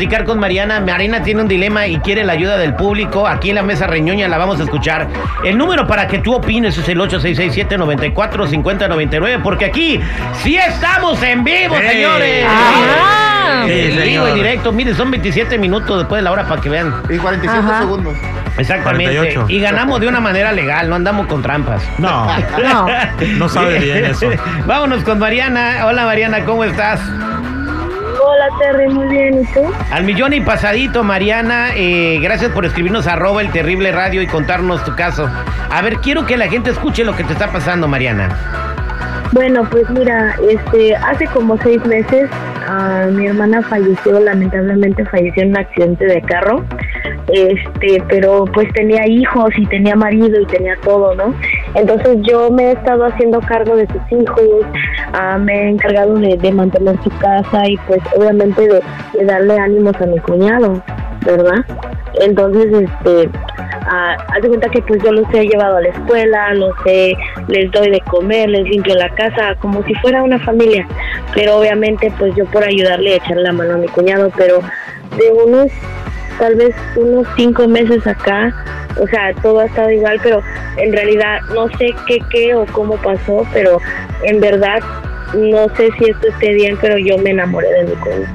platicar con Mariana. Mariana tiene un dilema y quiere la ayuda del público. Aquí en la mesa reñoña la vamos a escuchar. El número para que tú opines es el 8667-945099, porque aquí sí estamos en vivo, señores. Ajá. Sí, en vivo, en directo. Mire, son 27 minutos después de la hora para que vean. Y 47 Ajá. segundos. Exactamente. 48. Y ganamos de una manera legal, no andamos con trampas. No, No. no sabe bien eso. Vámonos con Mariana. Hola Mariana, ¿cómo estás? Hola Terry, muy bien, ¿y tú? Al millón y pasadito, Mariana. eh, gracias por escribirnos arroba el terrible radio y contarnos tu caso. A ver, quiero que la gente escuche lo que te está pasando, Mariana. Bueno, pues mira, este, hace como seis meses ah, mi hermana falleció, lamentablemente falleció en un accidente de carro, este, pero pues tenía hijos y tenía marido y tenía todo, ¿no? Entonces yo me he estado haciendo cargo de sus hijos, ah, me he encargado de, de mantener su casa y pues obviamente de, de darle ánimos a mi cuñado, ¿verdad? Entonces, este, ah, haz de cuenta que pues yo los he llevado a la escuela, los he, les doy de comer, les limpio la casa, como si fuera una familia. Pero obviamente pues yo por ayudarle echarle la mano a mi cuñado, pero de unos, tal vez unos cinco meses acá, o sea, todo ha estado igual, pero en realidad no sé qué, qué o cómo pasó, pero en verdad no sé si esto esté bien, pero yo me enamoré de mi cuñado.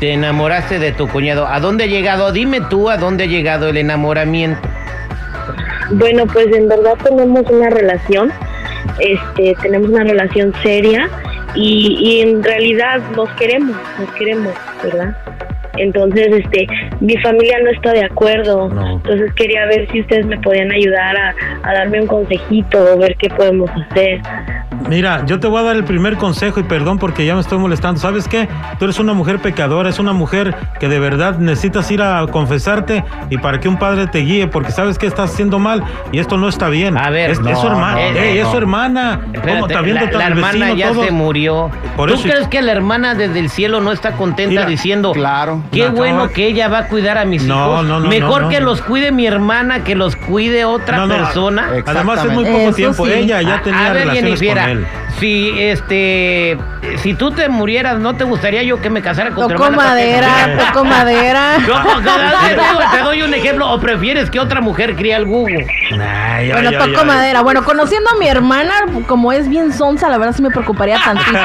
Te enamoraste de tu cuñado. ¿A dónde ha llegado? Dime tú a dónde ha llegado el enamoramiento. Bueno, pues en verdad tenemos una relación, este, tenemos una relación seria y, y en realidad nos queremos, nos queremos, ¿verdad? Entonces, este, mi familia no está de acuerdo, No. entonces quería ver si ustedes me podían ayudar a, a darme un consejito o ver qué podemos hacer. Mira, yo te voy a dar el primer consejo y perdón porque ya me estoy molestando. ¿Sabes qué? Tú eres una mujer pecadora, es una mujer que de verdad necesitas ir a confesarte y para que un padre te guíe porque sabes que estás haciendo mal y esto no está bien. A ver, es, es no, su hermana, no, Ey, no. es su hermana. ¿Cómo Espérate, está viendo la, la hermana vecino ya todo? se murió. Por ¿Tú eso- crees que la hermana desde el cielo no está contenta Mira, diciendo, claro. qué No, bueno no. que ella va a cuidar a mis No, hijos? no, no, Mejor no, no, que no. los cuide mi hermana que los cuide otra No, no, persona. Además es muy poco Eso tiempo. sí. Ella ya A- tenía a ver, relaciones Jennifer, con él. si este, si tú te murieras, ¿no te gustaría yo que me casara con Toco madera, toco madera. No, no, no, te, doy, te doy un ejemplo. ¿O prefieres que otra mujer críe al Google? Ay, ay, Bueno, ay, toco ay. madera. Bueno, conociendo a mi hermana, como es bien sonsa, la verdad sí me preocuparía tantito.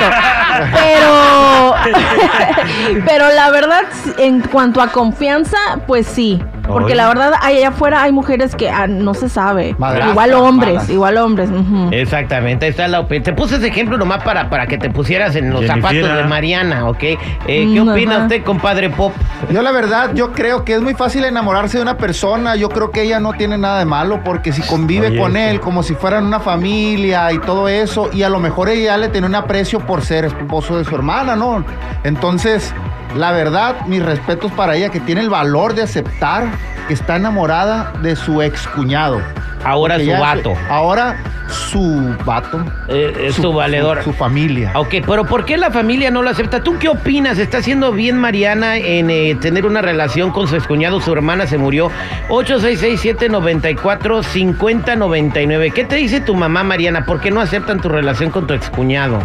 Pero, pero la verdad, en cuanto a confianza, pues sí. Porque Oye. la verdad, ahí allá afuera hay mujeres que ah, no se sabe. Madrastas, igual hombres, malas. igual hombres. Exactamente, ahí está la opinión. Te puse ese ejemplo nomás para, para que te pusieras en los Jennifer. zapatos de Mariana, ¿ok? Eh, ¿Qué Mm, opina ajá. usted, compadre Pop? Yo la verdad, yo creo que es muy fácil enamorarse de una persona. Yo creo que ella no tiene nada de malo porque si convive Oye, con sí. él como si fueran una familia y todo eso, y a lo mejor ella ya le tiene un aprecio por ser esposo de su hermana, ¿no? Entonces, la verdad, mis respetos para ella que tiene el valor de aceptar que está enamorada de su ex cuñado. Ahora su vato. Ahora su vato. Eh, es su valedor. Su, familia. Ok, pero ¿por qué la familia no lo acepta? ¿Tú qué opinas? ¿Está haciendo bien Mariana en eh, tener una relación con su excuñado? Su hermana se murió. 866-794-5099. ¿Qué te dice tu mamá, Mariana? ¿Por qué no aceptan tu relación con tu excuñado?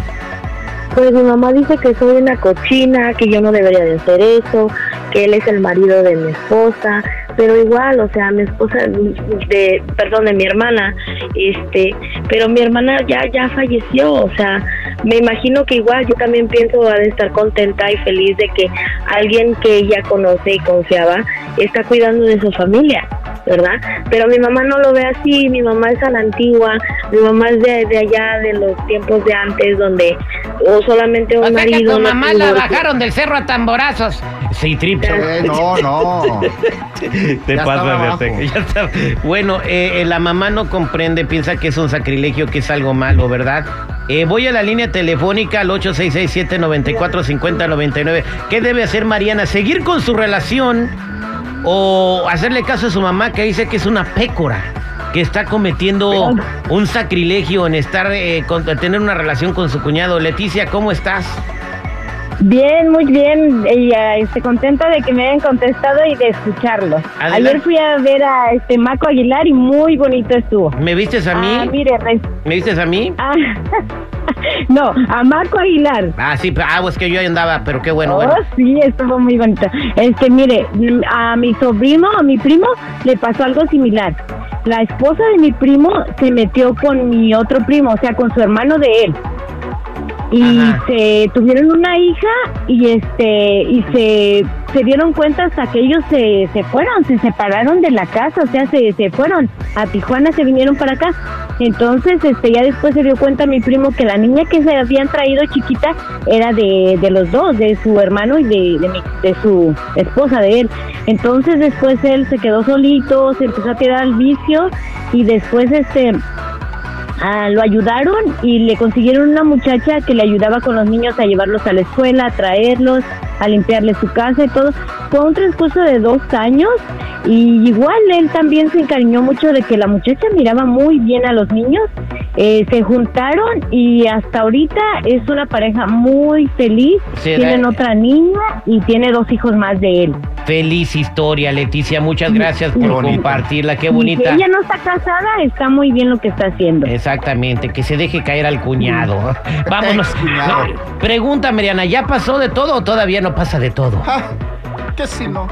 Pues mi mamá dice que soy una cochina, que yo no debería de hacer eso, que él es el marido de mi esposa, pero igual, o sea, mi esposa, de, perdón, de mi hermana, este, pero mi hermana ya, ya falleció, o sea, me imagino que igual yo también pienso de estar contenta y feliz de que alguien que ella conoce y confiaba está cuidando de su familia. ¿Verdad? Pero mi mamá no lo ve así, mi mamá es a la antigua, mi mamá es de, de allá, de los tiempos de antes, donde o solamente un O sea que marido... tu no mamá la bajaron del cerro a tamborazos. Sí, trip. Eh, no, no. Te Ya azteca, ya está. Bueno, eh, eh, la mamá no comprende, piensa que es un sacrilegio, que es algo malo, ¿verdad? Eh, voy a la línea telefónica al 866-794-5099. ¿Qué debe hacer Mariana? ¿Seguir con su relación o hacerle caso a su mamá que dice que es una pécora? Que está cometiendo un sacrilegio en estar, eh, con- tener una relación con su cuñado. Leticia, ¿cómo estás? Bien, muy bien. Ella, este, contenta de que me hayan contestado y de escucharlo. Ayer fui a ver a este Maco Aguilar y muy bonito estuvo. ¿Me vistes a mí? Ah, mire, ¿Me vistes a mí? ah, no, a Maco Aguilar. Ah, sí, pero- ah, pues que yo ahí andaba, pero qué bueno, oh, bueno. sí, estuvo muy bonito. Este, mire, a mi sobrino, a mi primo, le pasó algo similar. La esposa de mi primo se metió con mi otro primo, o sea, con su hermano de él. Y Ajá. se tuvieron una hija y este y se, se dieron cuenta hasta que ellos se, se fueron, se separaron de la casa, o sea, se, se fueron a Tijuana, se vinieron para acá. Entonces, este ya después se dio cuenta mi primo que la niña que se habían traído chiquita era de, de los dos, de su hermano y de, de, mi- de su esposa de él. Entonces después él se quedó solito, se empezó a tirar al vicio y después este Ah, lo ayudaron y le consiguieron una muchacha que le ayudaba con los niños a llevarlos a la escuela, a traerlos, a limpiarles su casa y todo. Fue un transcurso de dos años y igual él también se encariñó mucho de que la muchacha miraba muy bien a los niños. Eh, se juntaron y hasta ahorita es una pareja muy feliz. Sí, Tienen otra niña y tiene dos hijos más de él. Feliz historia, Leticia. Muchas gracias por bonita. compartirla. Qué bonita. que ella no está casada, está muy bien lo que está haciendo. Exactamente, que se deje caer al cuñado. Vámonos. Cuñado. Pregunta, Mariana, ¿ya pasó de todo o todavía no pasa de todo? Ah, que si no.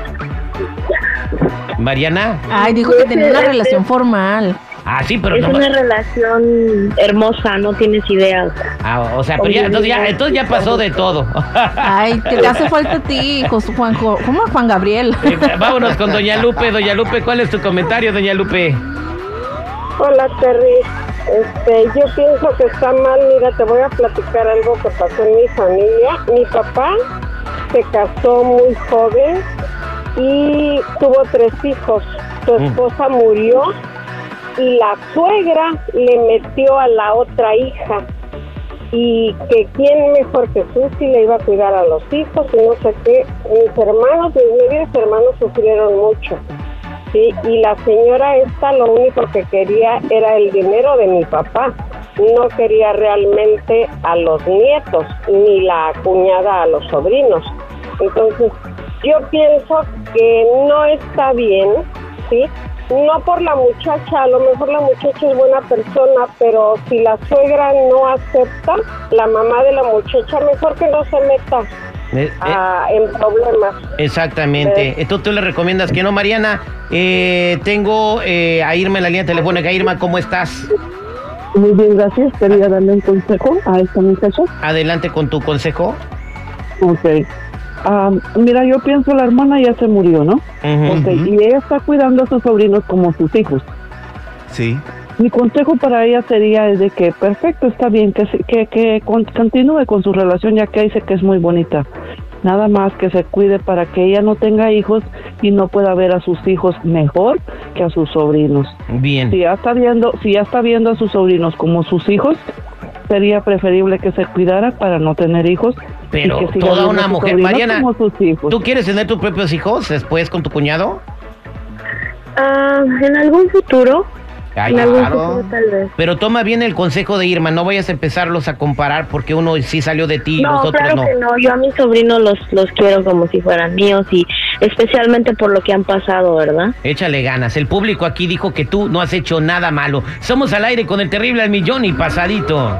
Mariana. Ay, dijo que tenía una relación formal. Ah, sí, pero Es no. una relación hermosa, no tienes idea. o sea. Ah, o sea, pero ya, entonces ya, entonces ya pasó de todo. Ay, que te hace falta a ti, Juan, ¿cómo Juan Gabriel? Eh, Vámonos con Doña Lupe. Doña Lupe, ¿cuál es tu comentario, Doña Lupe? Hola Terry, este, yo pienso que está mal, mira, te voy a platicar algo que pasó en mi familia. Mi papá se casó muy joven y tuvo tres hijos. Su Mm. esposa murió la suegra le metió a la otra hija. Y que quién mejor que Susi le iba a cuidar a los hijos y no sé qué. Mis hermanos, mis medios hermanos sufrieron mucho. Sí, y la señora esta lo único que quería era el dinero de mi papá. No quería realmente a los nietos, ni la cuñada a los sobrinos. Entonces, yo pienso que no está bien, ¿sí? No por la muchacha, a lo mejor la muchacha es buena persona, pero si la suegra no acepta, la mamá de la muchacha, mejor que no se meta Eh, eh, ah, en problemas. Exactamente. Entonces tú le recomiendas que no, Mariana. Eh, tengo eh, a Irma en la línea telefónica. Irma, ¿cómo estás? Muy bien, gracias. Quería darle un consejo a esta muchacha. Adelante con tu consejo. Ok. Ah, mira, yo pienso la hermana ya se murió, ¿no? Ujú. Ok, y ella está cuidando a sus sobrinos como sus hijos. Sí. Mi consejo para ella sería es de que perfecto, está bien, que, que, que con- continúe con su relación ya que dice que es muy bonita. Nada más que se cuide para que ella no tenga hijos y no pueda ver a sus hijos mejor que a sus sobrinos. Bien. Si ya está viendo, si ya está viendo a sus sobrinos como sus hijos, sería preferible que se cuidara para no tener hijos. y Pero que toda una mujer, Mariana, como sus hijos. ¿Tú quieres tener tus propios hijos después con tu cuñado? Ah, en algún futuro, claro. Pero toma bien el consejo de Irma, no vayas a empezarlos a comparar porque uno sí salió de ti y No, los otros claro no. que no. Yo a mis sobrinos los, los quiero como si fueran míos y especialmente por lo que han pasado, ¿verdad? Échale ganas. El público aquí dijo que tú no has hecho nada malo. Somos al aire con el terrible al millón y pasadito.